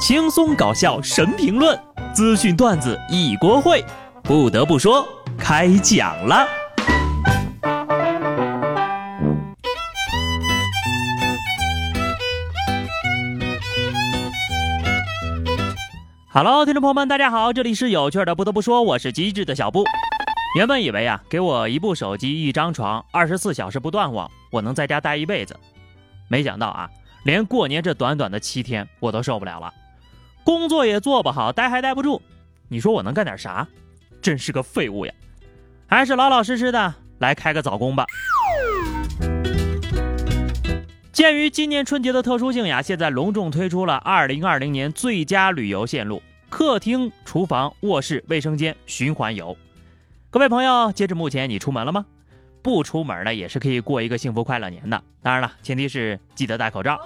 轻松搞笑神评论，资讯段子一锅烩。不得不说，开讲了。Hello，听众朋友们，大家好，这里是有趣的。不得不说，我是机智的小布。原本以为啊，给我一部手机、一张床，二十四小时不断网，我能在家待一辈子。没想到啊，连过年这短短的七天，我都受不了了。工作也做不好，待还待不住，你说我能干点啥？真是个废物呀！还是老老实实的来开个早工吧。鉴于今年春节的特殊性呀，现在隆重推出了二零二零年最佳旅游线路：客厅、厨房、卧室、卫生间循环游。各位朋友，截至目前，你出门了吗？不出门呢，也是可以过一个幸福快乐年的。当然了，前提是记得戴口罩。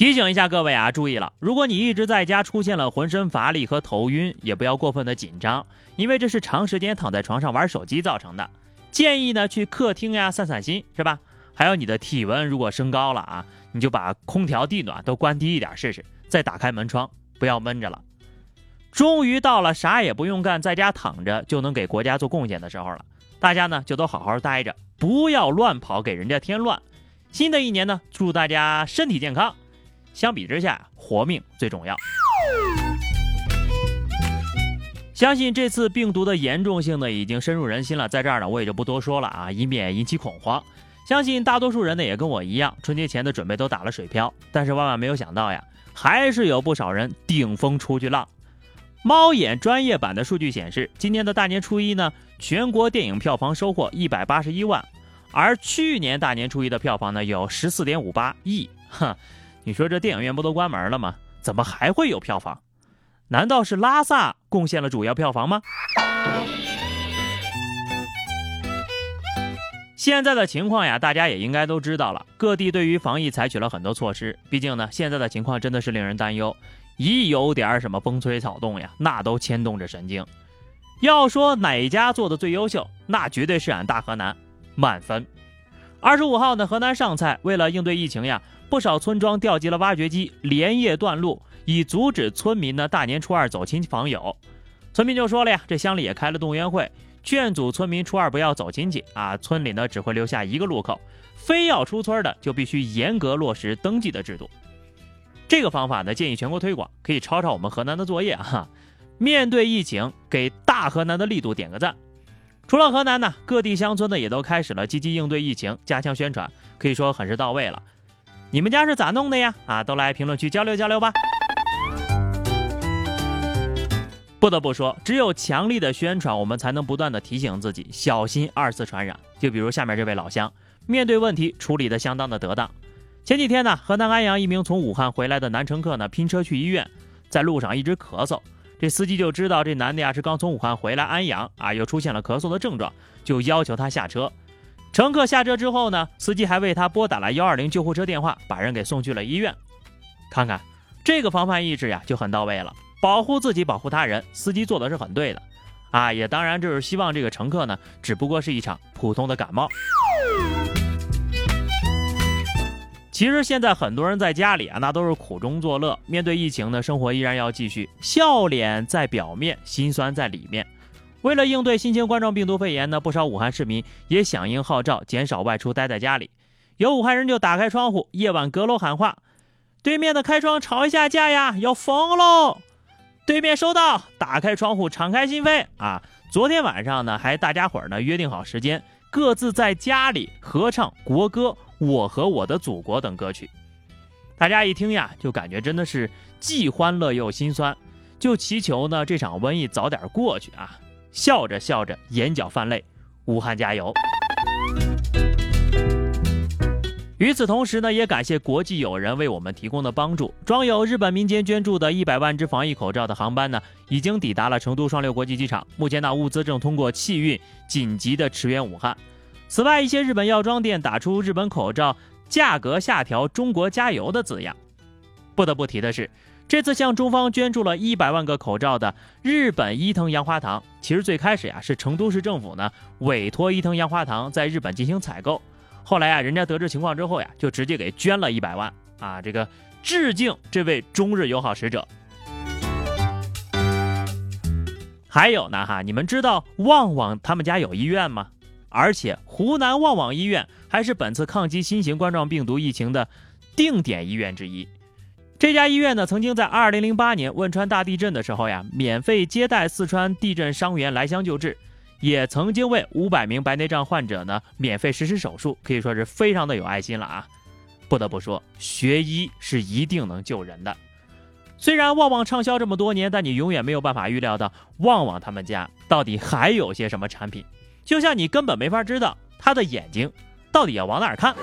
提醒一下各位啊，注意了！如果你一直在家出现了浑身乏力和头晕，也不要过分的紧张，因为这是长时间躺在床上玩手机造成的。建议呢去客厅呀散散心，是吧？还有你的体温如果升高了啊，你就把空调、地暖都关低一点试试，再打开门窗，不要闷着了。终于到了啥也不用干，在家躺着就能给国家做贡献的时候了。大家呢就都好好待着，不要乱跑，给人家添乱。新的一年呢，祝大家身体健康。相比之下，活命最重要。相信这次病毒的严重性呢，已经深入人心了。在这儿呢，我也就不多说了啊，以免引起恐慌。相信大多数人呢，也跟我一样，春节前的准备都打了水漂。但是万万没有想到呀，还是有不少人顶风出去浪。猫眼专业版的数据显示，今年的大年初一呢，全国电影票房收获一百八十一万，而去年大年初一的票房呢，有十四点五八亿。哼。你说这电影院不都关门了吗？怎么还会有票房？难道是拉萨贡献了主要票房吗？现在的情况呀，大家也应该都知道了。各地对于防疫采取了很多措施，毕竟呢，现在的情况真的是令人担忧。一有点什么风吹草动呀，那都牵动着神经。要说哪家做的最优秀，那绝对是俺大河南，满分。二十五号呢，河南上蔡为了应对疫情呀。不少村庄调集了挖掘机，连夜断路，以阻止村民呢大年初二走亲戚访友。村民就说了呀，这乡里也开了动员会，劝阻村民初二不要走亲戚啊。村里呢只会留下一个路口，非要出村的就必须严格落实登记的制度。这个方法呢建议全国推广，可以抄抄我们河南的作业哈。面对疫情，给大河南的力度点个赞。除了河南呢，各地乡村呢也都开始了积极应对疫情，加强宣传，可以说很是到位了。你们家是咋弄的呀？啊，都来评论区交流交流吧。不得不说，只有强力的宣传，我们才能不断的提醒自己小心二次传染。就比如下面这位老乡，面对问题处理的相当的得当。前几天呢，河南安阳一名从武汉回来的男乘客呢，拼车去医院，在路上一直咳嗽，这司机就知道这男的呀是刚从武汉回来安阳啊，又出现了咳嗽的症状，就要求他下车。乘客下车之后呢，司机还为他拨打了幺二零救护车电话，把人给送去了医院。看看这个防范意识呀，就很到位了，保护自己，保护他人，司机做的是很对的啊。也当然就是希望这个乘客呢，只不过是一场普通的感冒。其实现在很多人在家里啊，那都是苦中作乐。面对疫情呢，生活依然要继续，笑脸在表面，心酸在里面。为了应对新型冠状病毒肺炎呢，不少武汉市民也响应号召，减少外出，待在家里。有武汉人就打开窗户，夜晚阁楼喊话：“对面的开窗吵一下架呀，要疯喽！”对面收到，打开窗户，敞开心扉啊！昨天晚上呢，还大家伙呢约定好时间，各自在家里合唱国歌《我和我的祖国》等歌曲。大家一听呀，就感觉真的是既欢乐又心酸，就祈求呢这场瘟疫早点过去啊！笑着笑着，眼角泛泪。武汉加油！与此同时呢，也感谢国际友人为我们提供的帮助。装有日本民间捐助的一百万只防疫口罩的航班呢，已经抵达了成都双流国际机场。目前呢，物资正通过汽运紧急的驰援武汉。此外，一些日本药妆店打出“日本口罩价格下调，中国加油”的字样。不得不提的是。这次向中方捐助了一百万个口罩的日本伊藤洋华堂，其实最开始呀是成都市政府呢委托伊藤洋华堂在日本进行采购，后来啊人家得知情况之后呀，就直接给捐了一百万啊，这个致敬这位中日友好使者。还有呢哈，你们知道旺旺他们家有医院吗？而且湖南旺旺医院还是本次抗击新型冠状病毒疫情的定点医院之一。这家医院呢，曾经在2008年汶川大地震的时候呀，免费接待四川地震伤员来乡救治，也曾经为500名白内障患者呢免费实施手术，可以说是非常的有爱心了啊。不得不说，学医是一定能救人的。虽然旺旺畅销这么多年，但你永远没有办法预料到旺旺他们家到底还有些什么产品。就像你根本没法知道他的眼睛到底要往哪儿看。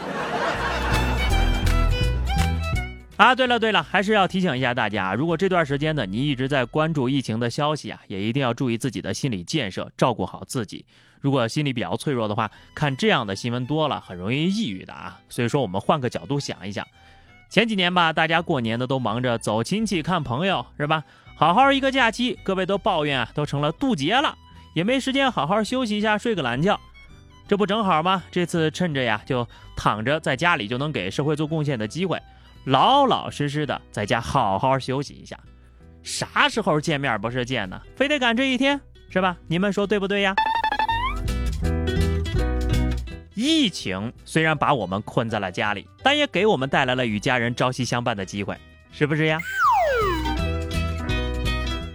啊，对了对了，还是要提醒一下大家，如果这段时间呢你一直在关注疫情的消息啊，也一定要注意自己的心理建设，照顾好自己。如果心理比较脆弱的话，看这样的新闻多了，很容易抑郁的啊。所以说，我们换个角度想一想。前几年吧，大家过年的都忙着走亲戚、看朋友，是吧？好好一个假期，各位都抱怨啊，都成了渡劫了，也没时间好好休息一下，睡个懒觉。这不正好吗？这次趁着呀，就躺着在家里就能给社会做贡献的机会，老老实实的在家好好休息一下。啥时候见面不是见呢？非得赶这一天，是吧？你们说对不对呀？疫情虽然把我们困在了家里，但也给我们带来了与家人朝夕相伴的机会，是不是呀？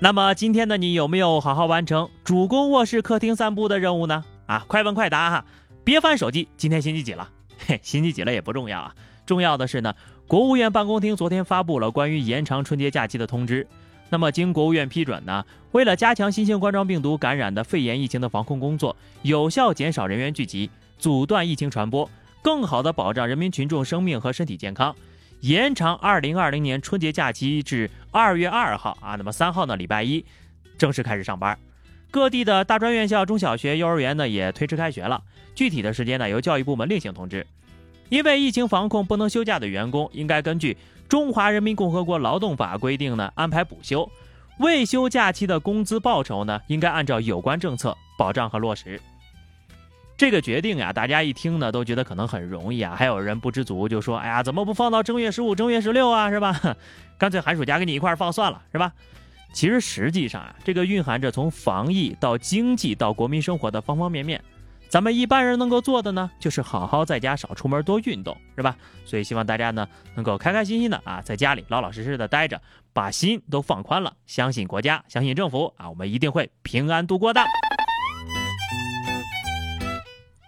那么今天的你有没有好好完成主攻卧室、客厅散步的任务呢？啊，快问快答哈，别翻手机。今天星期几了？嘿，星期几了也不重要啊，重要的是呢，国务院办公厅昨天发布了关于延长春节假期的通知。那么经国务院批准呢，为了加强新型冠状病毒感染的肺炎疫情的防控工作，有效减少人员聚集。阻断疫情传播，更好地保障人民群众生命和身体健康，延长二零二零年春节假期至二月二号啊，那么三号呢，礼拜一正式开始上班。各地的大专院校、中小学、幼儿园呢也推迟开学了，具体的时间呢由教育部门另行通知。因为疫情防控不能休假的员工，应该根据《中华人民共和国劳动法》规定呢安排补休。未休假期的工资报酬呢，应该按照有关政策保障和落实。这个决定呀，大家一听呢，都觉得可能很容易啊。还有人不知足，就说：“哎呀，怎么不放到正月十五、正月十六啊？是吧？干脆寒暑假给你一块放算了，是吧？”其实实际上啊，这个蕴含着从防疫到经济到国民生活的方方面面。咱们一般人能够做的呢，就是好好在家少出门，多运动，是吧？所以希望大家呢，能够开开心心的啊，在家里老老实实的待着，把心都放宽了，相信国家，相信政府啊，我们一定会平安度过的。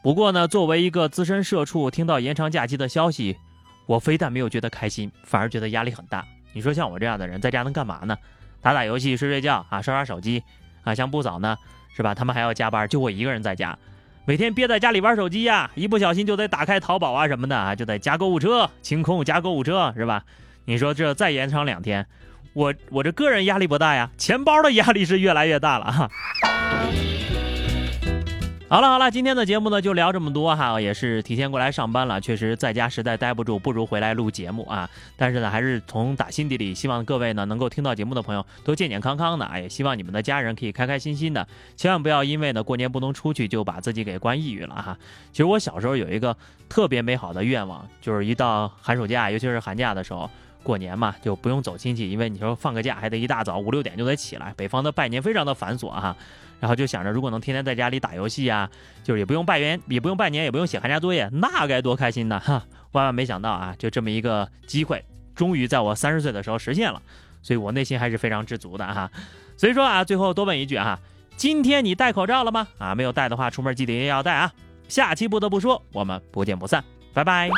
不过呢，作为一个资深社畜，听到延长假期的消息，我非但没有觉得开心，反而觉得压力很大。你说像我这样的人，在家能干嘛呢？打打游戏、睡睡觉啊，刷刷手机啊。像不早呢，是吧？他们还要加班，就我一个人在家，每天憋在家里玩手机呀，一不小心就得打开淘宝啊什么的啊，就得加购物车，清空加购物车，是吧？你说这再延长两天，我我这个人压力不大呀，钱包的压力是越来越大了哈。好了好了，今天的节目呢就聊这么多哈，也是提前过来上班了，确实在家实在待不住，不如回来录节目啊。但是呢，还是从打心底里希望各位呢能够听到节目的朋友都健健康康的啊，也希望你们的家人可以开开心心的，千万不要因为呢过年不能出去就把自己给关抑郁了哈。其实我小时候有一个特别美好的愿望，就是一到寒暑假，尤其是寒假的时候，过年嘛就不用走亲戚，因为你说放个假还得一大早五六点就得起来，北方的拜年非常的繁琐哈。然后就想着，如果能天天在家里打游戏啊，就是也不用拜年，也不用拜年，也不用写寒假作业，那该多开心呢！哈，万万没想到啊，就这么一个机会，终于在我三十岁的时候实现了，所以我内心还是非常知足的哈。所以说啊，最后多问一句哈，今天你戴口罩了吗？啊，没有戴的话，出门记得也要戴啊。下期不得不说，我们不见不散，拜拜。